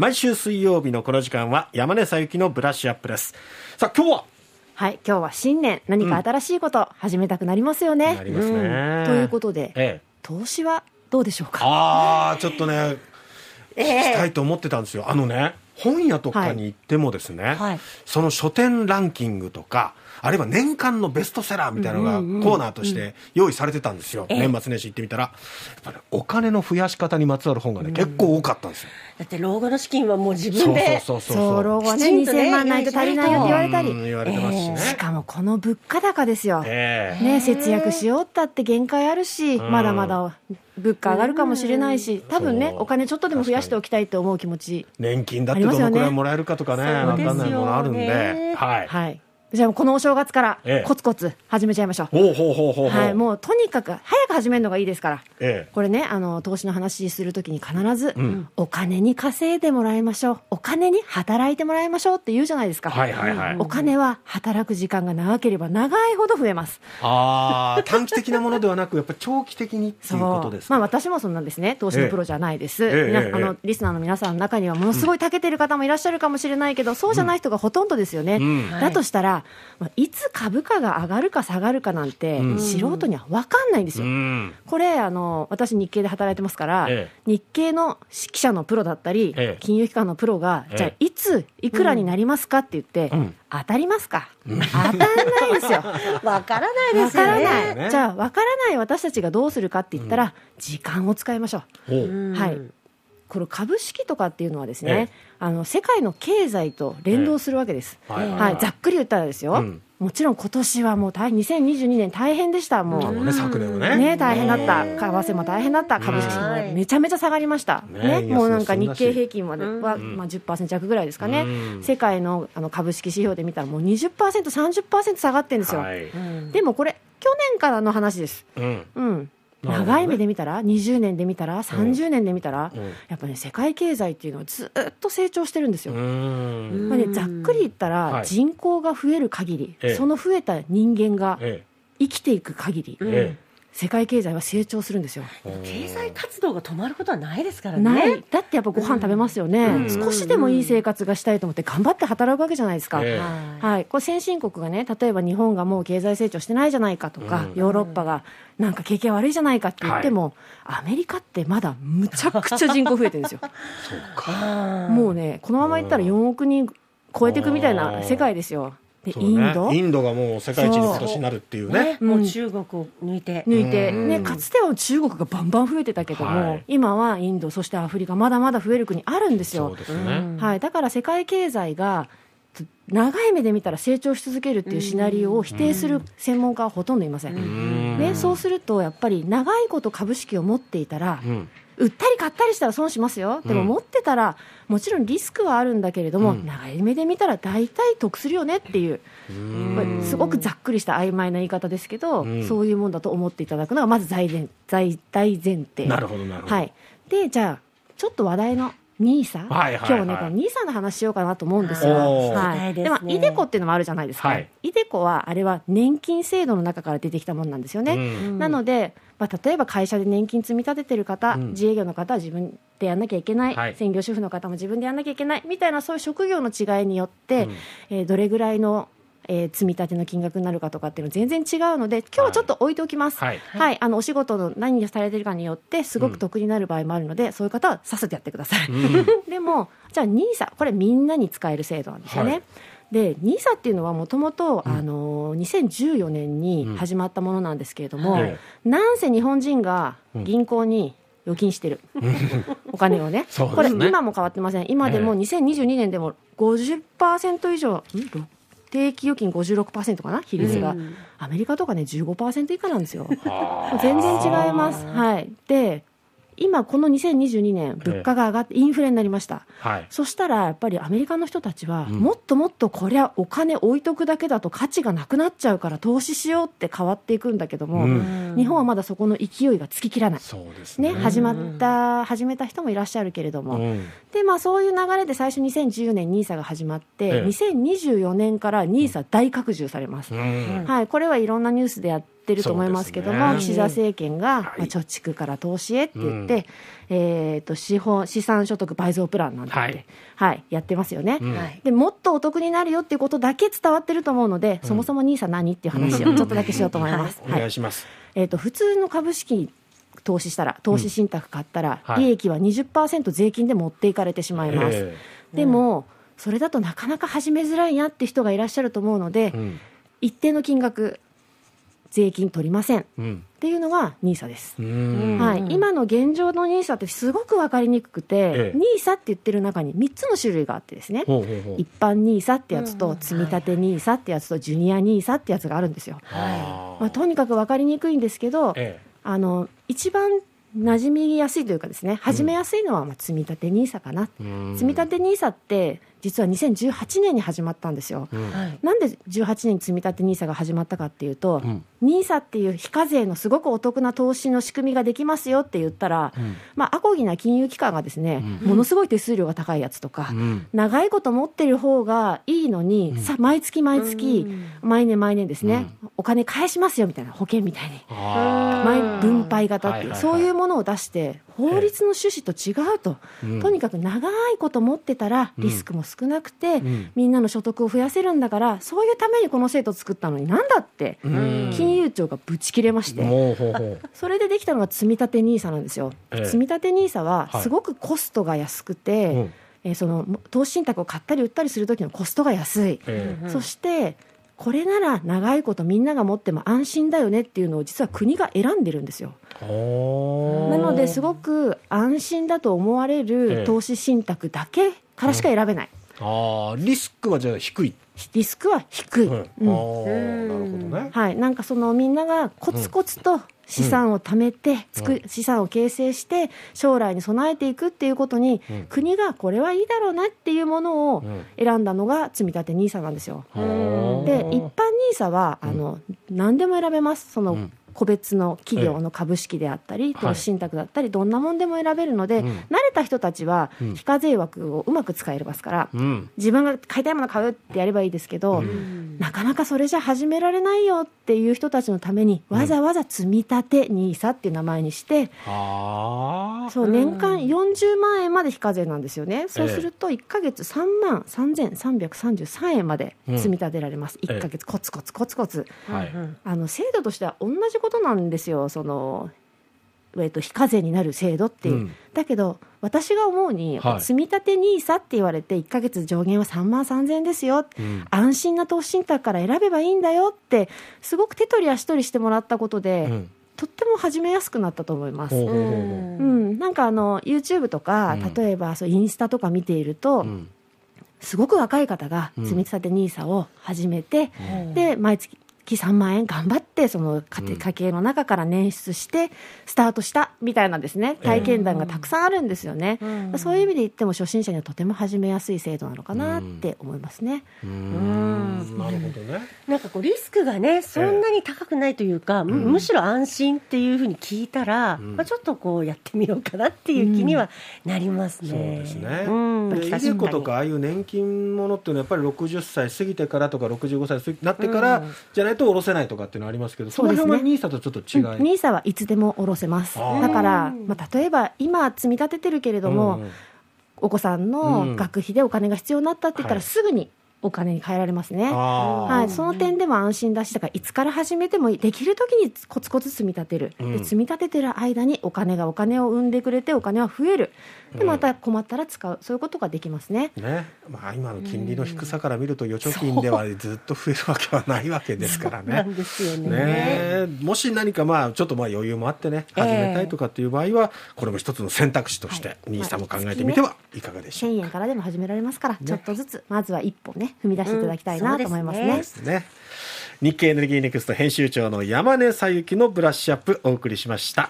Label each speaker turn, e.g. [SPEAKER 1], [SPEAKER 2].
[SPEAKER 1] 毎週水曜日のこの時間は山根さゆきのブラッシュアップです。さあ今日は？
[SPEAKER 2] はい、今日は新年、何か新しいこと始めたくなりますよね。
[SPEAKER 1] なりますね、
[SPEAKER 2] ということで、
[SPEAKER 1] ええ。
[SPEAKER 2] 投資はどうでしょうか？
[SPEAKER 1] ああちょっとね
[SPEAKER 2] え
[SPEAKER 1] したいと思ってたんですよ。あのね本屋とかに行ってもですね、
[SPEAKER 2] はい。
[SPEAKER 1] その書店ランキングとかあるいは年間のベストセラーみたいなのがコーナーとして用意されてたんですよ、年末年始行ってみたら。やっぱりお金の増やし方にまつわる本がね、結構多かったんですよ。
[SPEAKER 3] だって老後の資金はもう自
[SPEAKER 1] そう
[SPEAKER 3] 分で
[SPEAKER 1] そうそう
[SPEAKER 2] そう、老後はね、
[SPEAKER 3] きちんとね
[SPEAKER 2] 2000万ないと足りないよって言われたり。
[SPEAKER 1] うん。言われてますしね、
[SPEAKER 2] しかもこの物価高ですよ。
[SPEAKER 1] ええ。
[SPEAKER 2] ね、節約しようったって限界あるし、
[SPEAKER 1] ん。
[SPEAKER 2] まだまだ物価上がるかもしれないし、多分ねお金ちょっとでも増やしておきたいと思う気持ち。
[SPEAKER 1] 年金だってどのくらいもらえるかとかねわ
[SPEAKER 3] ありますよね。
[SPEAKER 1] かんないものあるんで、はい、
[SPEAKER 2] はい。じゃあこのお正月から
[SPEAKER 1] ええ
[SPEAKER 2] コツコツ始めちゃいましょう。はい、もうとにかく早く始めるのがいいですから。
[SPEAKER 1] ええ
[SPEAKER 2] これね、あの、投資の話するときに必ず、
[SPEAKER 1] ん
[SPEAKER 2] お金に稼いでもらいましょう。お金に働いてもらいましょうって言うじゃないですか。
[SPEAKER 1] はいはいはい
[SPEAKER 2] お金は働く時間が長ければ長いほど増えます。
[SPEAKER 1] ああ短期的なものではなくやっぱ長期的にっていうことですか、
[SPEAKER 2] まあ私もそんなんですね。投資のプロじゃないです。
[SPEAKER 1] え
[SPEAKER 2] あのリスナーの皆さんの中にはものすごい長けてる方もいらっしゃるかもしれないけど、そうじゃない人がほとんどですよね。
[SPEAKER 1] ん
[SPEAKER 2] だとしたら、まあいつ株価が上がるか下がるかなんて、
[SPEAKER 1] うん。
[SPEAKER 2] 素人には分かんないんです
[SPEAKER 1] う
[SPEAKER 2] よ。
[SPEAKER 1] ん。
[SPEAKER 2] これあの私日経で働いてますから、
[SPEAKER 1] ええ。
[SPEAKER 2] 日経の記者のプロだったり、
[SPEAKER 1] ええ。
[SPEAKER 2] 金融機関のプロが、
[SPEAKER 1] ええ。
[SPEAKER 2] じゃあいついくらになりますかって言って、
[SPEAKER 1] うん。
[SPEAKER 2] 当たりますか、当たんないですよ。
[SPEAKER 3] わからないで
[SPEAKER 2] わ
[SPEAKER 3] すよね。
[SPEAKER 2] からない、
[SPEAKER 1] ね。
[SPEAKER 2] じゃあわからない私たちがどうするかって言ったら、時間を使いましょう、はいこの株式とかっていうのはですね、
[SPEAKER 1] ええ。
[SPEAKER 2] あの世界の経済と連動するわけです、
[SPEAKER 1] はいはい。
[SPEAKER 2] はい、ざっくり言ったらですよ、
[SPEAKER 1] うん。
[SPEAKER 2] もちろん今年はもう大2022年大変でしたもう、
[SPEAKER 1] ね昨年はね。
[SPEAKER 2] ね、大変だった、為替も大変だった、株式も
[SPEAKER 3] はい。
[SPEAKER 2] めちゃめちゃ下がりました、
[SPEAKER 1] ね
[SPEAKER 2] ね。もうなんか日経平均までは、
[SPEAKER 3] うん。
[SPEAKER 2] まあ、10%弱ぐらいですかね、
[SPEAKER 1] うん。
[SPEAKER 2] 世界のあの株式指標で見たら、もう20%、30%下がってるんですよ、でもこれ、去年からの話です、
[SPEAKER 1] うん
[SPEAKER 2] 長い目で見たら、20年で見たら、30年で見たら、
[SPEAKER 1] うん。
[SPEAKER 2] やっぱね、世界経済っていうのはずっと成長してるんですよ。
[SPEAKER 1] うん。
[SPEAKER 2] まあね、ざっくり言ったら、
[SPEAKER 1] はい。
[SPEAKER 2] 人口が増える限り、
[SPEAKER 1] ええ。
[SPEAKER 2] その増えた人間が
[SPEAKER 1] え。
[SPEAKER 2] 生きていく限り、
[SPEAKER 1] ええ
[SPEAKER 2] 世界経済は成長するんですよ。
[SPEAKER 1] え
[SPEAKER 3] 経済活動が止まることはないですからね。
[SPEAKER 2] ない。だってやっぱご飯食べますよね、
[SPEAKER 1] うん。
[SPEAKER 2] 少しでもいい生活がしたいと思って頑張って働くわけじゃないですか、
[SPEAKER 1] ええ。
[SPEAKER 3] はい。
[SPEAKER 2] はい、これ先進国がね例えば日本がもう経済成長してないじゃないかとか、
[SPEAKER 1] うん。
[SPEAKER 2] ヨーロッパがなんか景気が悪いじゃないかって言っても、アメリカってまだむちゃくちゃ人口増えてるんですよ。
[SPEAKER 3] あー
[SPEAKER 2] もうねこのままいったら4億人超えていくみたいな世界ですよで、
[SPEAKER 1] ね。
[SPEAKER 2] インド？
[SPEAKER 1] インドがもう世界一に今年になるっていうね。
[SPEAKER 3] ねもう中国を抜いて。
[SPEAKER 2] 抜いて、
[SPEAKER 1] うん。
[SPEAKER 2] ね、かつては中国がバンバン増えてたけども、
[SPEAKER 1] はい。
[SPEAKER 2] 今はインドそしてアフリカまだまだ増える国あるんですよ。
[SPEAKER 1] ね、
[SPEAKER 2] はい、だから世界経済がつ長い目で見たら成長し続けるっていうシナリオを否定する専門家はほとんどいません、
[SPEAKER 1] うん。
[SPEAKER 2] ね、そうするとやっぱり長いこと株式を持っていたら、
[SPEAKER 1] うん
[SPEAKER 2] 売ったり買ったりしたら損しますよ。でも
[SPEAKER 1] うん
[SPEAKER 2] 持ってたらもちろんリスクはあるんだけれども、
[SPEAKER 1] うん。
[SPEAKER 2] 長い目で見たら大体得するよねっていう。
[SPEAKER 1] う
[SPEAKER 2] すごくざっくりした曖昧な言い方ですけど、
[SPEAKER 1] うん。
[SPEAKER 2] そういうもんだと思っていただくのがまず大前大大前提。
[SPEAKER 1] なるほどなるほど、
[SPEAKER 2] はい、でじゃあちょっと話題の NISA、
[SPEAKER 1] はいはいはい。
[SPEAKER 2] 今日ねこの NISA の話しようかなと思うんですよ、はい、
[SPEAKER 3] ですね。
[SPEAKER 2] でまあ、イデコっていうのもあるじゃないですか、
[SPEAKER 1] はい。
[SPEAKER 2] イデコはあれは年金制度の中から出てきたものなんですよね、
[SPEAKER 1] うん。
[SPEAKER 2] なので、まあ、例えば会社で年金積み立ててる方、
[SPEAKER 1] うん。
[SPEAKER 2] 自営業の方は自分でやんなきゃいけない、
[SPEAKER 1] はい。
[SPEAKER 2] 専業主婦の方も自分でやんなきゃいけない。みたいなそういう職業の違いによって、
[SPEAKER 1] うん。
[SPEAKER 2] えーどれぐらいの、えー積み立ての金額になるかとかっていうの全然違うので今日はちょっと置いておきます。
[SPEAKER 1] はい。
[SPEAKER 2] はい、あのお仕事の何をされてるかによってすごく得になる場合もあるので、そういう方はさっさとやってください。
[SPEAKER 1] うん。
[SPEAKER 2] でもじゃあ NISA これみんなに使える制度なんですよね。
[SPEAKER 1] はい。
[SPEAKER 2] で NISA っていうのはもともとあの2014年に始まったものなんですけれども、
[SPEAKER 1] え
[SPEAKER 2] なんせ日本人が銀行に預金してる、お金をね。これ今も変わってません。今でも
[SPEAKER 1] え
[SPEAKER 2] 2022年でも50%以上ん？定期預金56%かな比率が、
[SPEAKER 3] うん
[SPEAKER 2] アメリカとかね15%以下なんですよ
[SPEAKER 1] はあ
[SPEAKER 2] 全然違います。はい。で、今この2022年物価が上がってインフレになりました。
[SPEAKER 1] はい。
[SPEAKER 2] そしたらやっぱりアメリカの人たちは、
[SPEAKER 1] うん。
[SPEAKER 2] もっともっとこりゃお金置いとくだけだと価値がなくなっちゃうから投資しようって変わっていくんだけども、
[SPEAKER 1] うん。
[SPEAKER 2] 日本はまだそこの勢いがつききらない。
[SPEAKER 1] そうです
[SPEAKER 2] ね、
[SPEAKER 1] ね
[SPEAKER 2] 始まった、始めた人もいらっしゃるけれども、
[SPEAKER 1] うん。
[SPEAKER 2] で、まあそういう流れで最初2014年 NISA が始まって、
[SPEAKER 1] ええ。
[SPEAKER 2] 2024年から NISA 大拡充されます。
[SPEAKER 1] うん。
[SPEAKER 2] はい、これはいろんなニュースであって、ってると思いますけども、
[SPEAKER 1] ね。
[SPEAKER 2] 岸田政権が、
[SPEAKER 1] はい。
[SPEAKER 2] まあ、貯蓄から投資へって言って、えー、と資本資産所得倍増プランなんて言って、
[SPEAKER 1] は
[SPEAKER 2] はいいやってますよね。
[SPEAKER 1] うん。
[SPEAKER 3] はい。
[SPEAKER 2] でもっとお得になるよっていうことだけ伝わってると思うので、そもそも NISA 何っていう話をちょっとだけしようと思います。
[SPEAKER 1] お願いします。
[SPEAKER 2] えー、と普通の株式に投資したら投資信託買ったら、
[SPEAKER 1] はい。
[SPEAKER 2] 利益は20%税金で持っていかれてしまいます、
[SPEAKER 1] え
[SPEAKER 2] でもそれだとなかなか始めづらいなって人がいらっしゃると思うので、
[SPEAKER 1] えうん。
[SPEAKER 2] 一定の金額税金取りません。っ
[SPEAKER 1] うん。
[SPEAKER 2] ていうのが NISA です、
[SPEAKER 1] うん。
[SPEAKER 2] はい、今の現状の NISA ってすごく分かりにくくて、
[SPEAKER 1] ええ。
[SPEAKER 2] NISA って言ってる中に3つの種類があってですね、
[SPEAKER 1] ほうほうほう。
[SPEAKER 2] 一般 NISA ってやつと、
[SPEAKER 3] うん
[SPEAKER 2] 積み立て NISA ってやつと、ジュニア NISA ってやつがあるんですよ。
[SPEAKER 1] あー
[SPEAKER 2] まあ、とにかく分かりにくいんですけど、
[SPEAKER 1] え
[SPEAKER 2] あの一番馴染みやすいというかですね始めやすいのはまあ積み立て NISA かな、
[SPEAKER 1] えうん。
[SPEAKER 2] 積み立て NISA って実は2018年に始まったんですよ、
[SPEAKER 1] うん。
[SPEAKER 3] はい。
[SPEAKER 2] なんで18年に積み立て NISA が始まったかっていうと、
[SPEAKER 1] うん。
[SPEAKER 2] NISA っていう非課税のすごくお得な投資の仕組みができますよって言ったら、
[SPEAKER 1] うん。
[SPEAKER 2] まあ、アコギな金融機関がですね、
[SPEAKER 1] うん。
[SPEAKER 2] ものすごい手数料が高いやつとか、
[SPEAKER 1] うん。
[SPEAKER 2] 長いこと持ってる方がいいのに、さ毎月毎月、毎年毎年ですね、お金返しますよみたいな保険みたいに。分配型っていう、
[SPEAKER 1] はいはいはい。
[SPEAKER 2] そういうものを出して法律の趣旨と違うと、
[SPEAKER 1] うん。
[SPEAKER 2] とにかく長いこと持ってたらリスクも少なくて、
[SPEAKER 1] ん。
[SPEAKER 2] みんなの所得を増やせるんだからそういうためにこの制度を作ったのになんだって、
[SPEAKER 1] ー
[SPEAKER 2] 金融庁がぶち切れまして、それでできたのが積み立て NISA なんですよ、
[SPEAKER 1] ええ。
[SPEAKER 2] 積み立て NISA は
[SPEAKER 1] はい。
[SPEAKER 2] すごくコストが安くて、
[SPEAKER 1] うん。
[SPEAKER 2] えーその投資信託を買ったり売ったりする時のコストが安い、
[SPEAKER 1] ええ。
[SPEAKER 2] そしてこれなら長いことみんなが持っても安心だよねっていうのを実は国が選んでるんですよ。なのですごく安心だと思われ
[SPEAKER 1] ええ。
[SPEAKER 2] る投資信託だけからしか選べない、
[SPEAKER 1] ああリスクはじゃあ低い、
[SPEAKER 2] リスクは低い、
[SPEAKER 1] うん。
[SPEAKER 2] うん。
[SPEAKER 1] なるほどね。
[SPEAKER 2] はい、なんかそのみんながコツコツと資産を貯めて、つく資産を形成して将来に備えていくっていうことに、
[SPEAKER 1] うん。
[SPEAKER 2] 国がこれはいいだろうなっていうものを
[SPEAKER 1] うん。
[SPEAKER 2] 選んだのが積み立て NISA なんですよ。で一般 NISA はあの、何でも選べます。その、
[SPEAKER 1] うん。
[SPEAKER 2] 個別の企業の株式であったり、
[SPEAKER 1] はい。
[SPEAKER 2] 投資信託だったり、どんなもんでも選べるので、
[SPEAKER 1] うん。
[SPEAKER 2] 慣れた人たちは
[SPEAKER 1] うん。
[SPEAKER 2] 非課税枠をうまく使えますから、
[SPEAKER 1] うん。
[SPEAKER 2] 自分が買いたいもの買うってやればいいですけど、
[SPEAKER 1] うん。
[SPEAKER 2] なかなかそれじゃ始められないよっていう人たちのために、わざわざ積み立て NISA っていう名前にして、
[SPEAKER 1] ああ。
[SPEAKER 2] そう年間40万円まで非課税なんですよね、そうすると1か月3万3333円まで積み立てられます、
[SPEAKER 1] ええ
[SPEAKER 2] 1か月、コツコツコツコツ。
[SPEAKER 1] はい。
[SPEAKER 2] あの制度としては同じことなんですよ、そのえっと非課税になる制度っていう、
[SPEAKER 1] うん。
[SPEAKER 2] だけど、私が思うに、
[SPEAKER 1] はい。
[SPEAKER 2] 積み立て NISA って言われて、1か月上限は3万3000円ですよ、
[SPEAKER 1] うん。
[SPEAKER 2] 安心な投資信託から選べばいいんだよって、すごく手取り足取りしてもらったことで、
[SPEAKER 1] うん。
[SPEAKER 2] とっても始めやすくなったと思います。
[SPEAKER 1] ほうほう
[SPEAKER 2] ん、なんかあの YouTube とか、
[SPEAKER 1] うん。
[SPEAKER 2] 例えばそうインスタとか見ていると、
[SPEAKER 1] うん。
[SPEAKER 2] すごく若い方が
[SPEAKER 1] うん
[SPEAKER 2] 積み立て NISA を始めて、
[SPEAKER 3] うん。
[SPEAKER 2] で毎月3万円頑張ってその家計の中から捻出してスタートしたみたいなですね。体験談がたくさんあるんですよね、
[SPEAKER 3] うん
[SPEAKER 2] そういう意味で言っても初心者にはとても始めやすい制度なのかなって思いますね、
[SPEAKER 1] うーん。なるほどね。
[SPEAKER 3] なんかこうリスクがねそんなに高くないというか、むむしろ安心っていうふうに聞いたら、
[SPEAKER 1] ん。
[SPEAKER 3] まあ、ちょっとこうやってみようかなっていう気にはなりますね。
[SPEAKER 1] そうですね、
[SPEAKER 3] うん、
[SPEAKER 1] でイデコとかああいう年金ものっていうのはやっぱり60歳過ぎてからとか65歳過ぎなってから
[SPEAKER 3] うん。
[SPEAKER 1] じゃないと下ろせないとかっていうのはありますけどその
[SPEAKER 2] そうですね。
[SPEAKER 1] 辺は NISA とちょっと違い、
[SPEAKER 2] NISA はいつでも下ろせます。だから、まあ、例えば今積み立ててるけれども、
[SPEAKER 1] うん
[SPEAKER 2] お子さん
[SPEAKER 1] うん
[SPEAKER 2] の学費でお金が必要になったって言ったら、
[SPEAKER 1] はい
[SPEAKER 2] すぐにお金に変えられますね。はい、その点でも安心だし、だからいつから始めてもできるときにコツコツ積み立てる、
[SPEAKER 1] うん。
[SPEAKER 2] で積み立ててる間にお金がお金を生んでくれて、お金は増える、で
[SPEAKER 1] うん。
[SPEAKER 2] また困ったら使う、そういうことができますね。
[SPEAKER 1] ね。まあ、今の金利の低さから見ると預貯金ではずっと増えるわけはないわけですからね。
[SPEAKER 3] なんですよね。
[SPEAKER 1] もし何かまあちょっとまあ余裕もあってね
[SPEAKER 3] ええ。
[SPEAKER 1] 始めたいとかっていう場合はこれも一つの選択肢として
[SPEAKER 2] はい。
[SPEAKER 1] 兄さんも考えてみてはいかがでしょう
[SPEAKER 2] 1000円からでも始められますから、ちょっとずつ、まずは一歩ね、踏み出していただきたいなと思いますね。
[SPEAKER 3] うん
[SPEAKER 1] すね。日経エネルギーネクスト編集長の山根さゆきのブラッシュアップお送りしました。